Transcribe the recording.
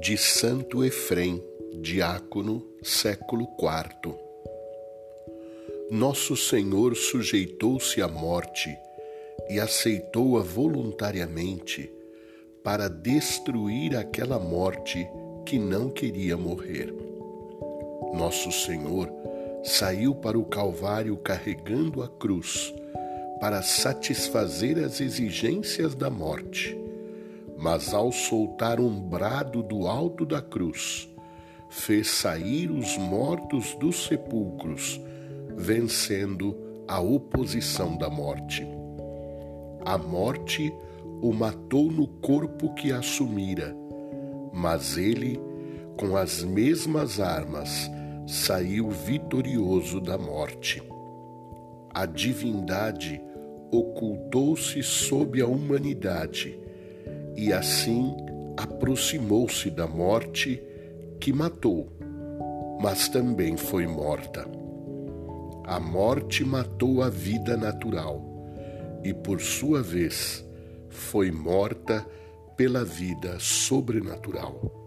de Santo Efrem, diácono, século IV. Nosso Senhor sujeitou-se à morte e aceitou-a voluntariamente para destruir aquela morte que não queria morrer. Nosso Senhor saiu para o Calvário carregando a cruz para satisfazer as exigências da morte mas ao soltar um brado do alto da cruz, fez sair os mortos dos sepulcros, vencendo a oposição da morte. A morte o matou no corpo que assumira, mas ele, com as mesmas armas, saiu vitorioso da morte. A divindade ocultou-se sob a humanidade e assim aproximou-se da morte que matou, mas também foi morta. A morte matou a vida natural e, por sua vez, foi morta pela vida sobrenatural.